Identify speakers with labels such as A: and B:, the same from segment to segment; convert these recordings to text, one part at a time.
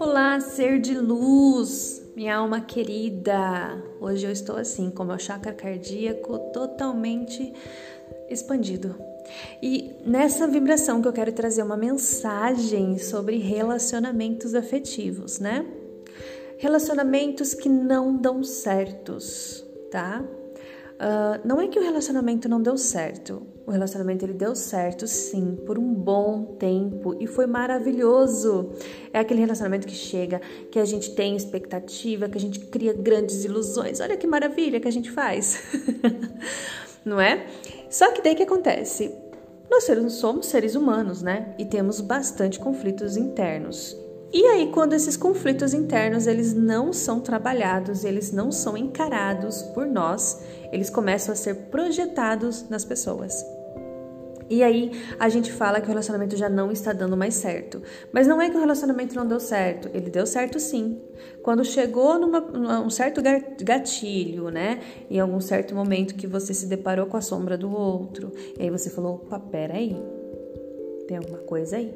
A: Olá, ser de luz, minha alma querida. Hoje eu estou assim, com meu chakra cardíaco totalmente expandido. E nessa vibração que eu quero trazer uma mensagem sobre relacionamentos afetivos, né? Relacionamentos que não dão certos, tá? Uh, não é que o relacionamento não deu certo. O relacionamento ele deu certo, sim, por um bom tempo e foi maravilhoso. É aquele relacionamento que chega, que a gente tem expectativa, que a gente cria grandes ilusões. Olha que maravilha que a gente faz, não é? Só que daí que acontece? Nós somos seres humanos, né? E temos bastante conflitos internos. E aí, quando esses conflitos internos eles não são trabalhados, eles não são encarados por nós, eles começam a ser projetados nas pessoas. E aí a gente fala que o relacionamento já não está dando mais certo. Mas não é que o relacionamento não deu certo, ele deu certo sim. Quando chegou numa, num certo gatilho, né? Em algum certo momento que você se deparou com a sombra do outro, e aí você falou: opa, peraí, tem alguma coisa aí.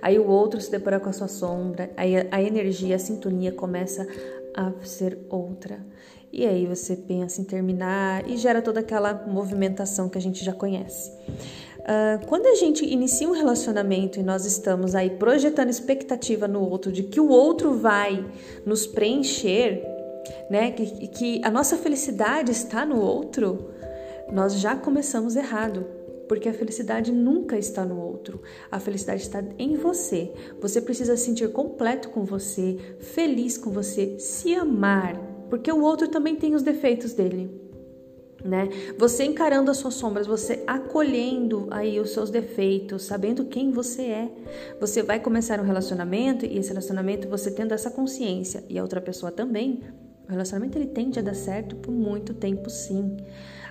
A: Aí o outro se depara com a sua sombra, aí a, energia, a sintonia começa a ser outra. E aí você pensa em terminar e gera toda aquela movimentação que a gente já conhece. Uh, quando a gente inicia um relacionamento e nós estamos aí projetando expectativa no outro de que o outro vai nos preencher, né, que, que a nossa felicidade está no outro, nós já começamos errado porque a felicidade nunca está no outro. A felicidade está em você. Você precisa se sentir completo com você, feliz com você, se amar, porque o outro também tem os defeitos dele. Né? Você encarando as suas sombras, você acolhendo aí os seus defeitos, sabendo quem você é. Você vai começar um relacionamento e esse relacionamento você tendo essa consciência e a outra pessoa também. O relacionamento ele tende a dar certo por muito tempo, sim.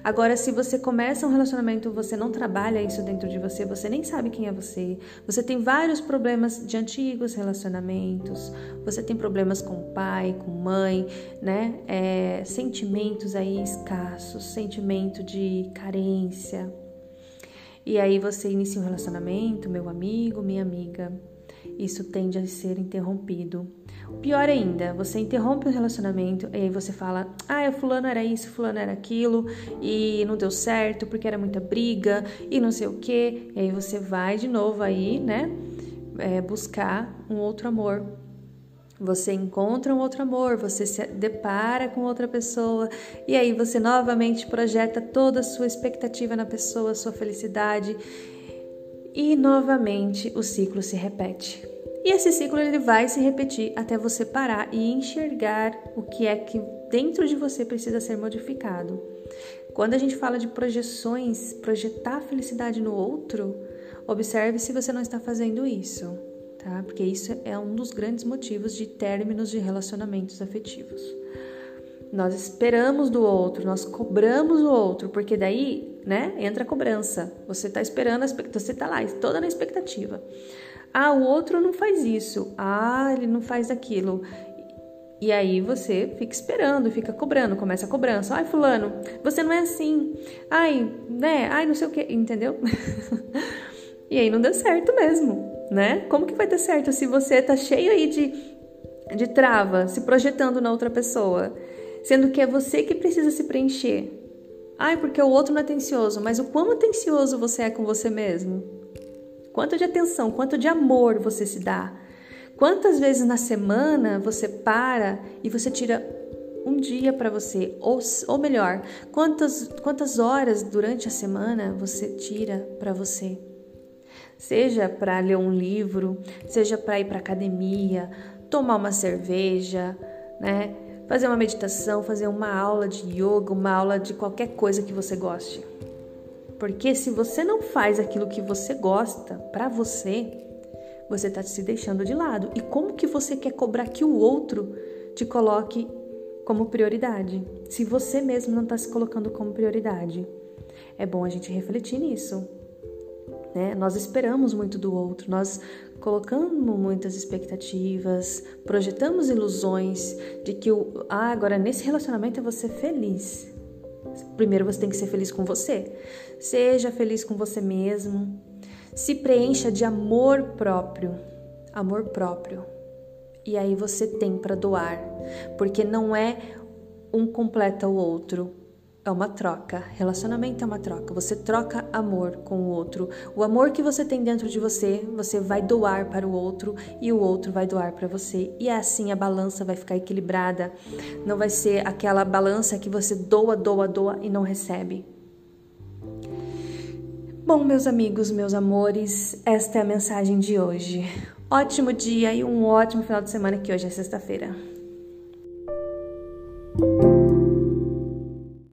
A: Agora, se você começa um relacionamento, você não trabalha isso dentro de você, você nem sabe quem é você, você tem vários problemas de antigos relacionamentos, você tem problemas com pai, com mãe, né? É, sentimentos aí escassos, sentimento de carência. E aí você inicia um relacionamento, meu amigo, minha amiga, isso tende a ser interrompido Pior ainda, você interrompe o relacionamento e aí você fala: ah, fulano era isso, fulano era aquilo, e não deu certo porque era muita briga e não sei o que. E aí você vai de novo aí, né? É, buscar um outro amor. Você encontra um outro amor, você se depara com outra pessoa e aí você novamente projeta toda a sua expectativa na pessoa, sua felicidade e novamente o ciclo se repete. E esse ciclo ele vai se repetir até você parar e enxergar o que é que dentro de você precisa ser modificado. Quando a gente fala de projeções, projetar a felicidade no outro, observe se você não está fazendo isso, tá? Porque isso é um dos grandes motivos de términos de relacionamentos afetivos. Nós esperamos do outro, nós cobramos o outro, porque daí, né, entra a cobrança. Você está esperando, você está lá, toda na expectativa. Ah, o outro não faz isso. Ah, ele não faz aquilo. E aí você fica esperando, fica cobrando, começa a cobrança. Ai, fulano, você não é assim. Ai, né? Ai, não sei o que, entendeu? e aí não deu certo mesmo, né? Como que vai dar certo se você tá cheio aí de, de trava, se projetando na outra pessoa, sendo que é você que precisa se preencher? Ai, porque o outro não é atencioso, mas o quão atencioso você é com você mesmo? Quanto de atenção, quanto de amor você se dá? Quantas vezes na semana você para e você tira um dia para você? Ou, ou melhor, quantas, quantas horas durante a semana você tira para você? Seja para ler um livro, seja para ir para academia, tomar uma cerveja, né? Fazer uma meditação, fazer uma aula de yoga, uma aula de qualquer coisa que você goste. Porque se você não faz aquilo que você gosta para você, você está se deixando de lado. E como que você quer cobrar que o outro te coloque como prioridade, se você mesmo não está se colocando como prioridade? É bom a gente refletir nisso. Né? Nós esperamos muito do outro, nós colocamos muitas expectativas, projetamos ilusões de que o, ah, agora nesse relacionamento eu vou ser feliz. Primeiro você tem que ser feliz com você. Seja feliz com você mesmo. Se preencha de amor próprio, amor próprio. E aí você tem para doar, porque não é um completa o outro, é uma troca. Relacionamento é uma troca. Você troca amor com o outro. O amor que você tem dentro de você, você vai doar para o outro e o outro vai doar para você. E assim a balança vai ficar equilibrada. Não vai ser aquela balança que você doa, doa, doa e não recebe. Bom, meus amigos, meus amores, esta é a mensagem de hoje. Ótimo dia e um ótimo final de semana que hoje é sexta-feira.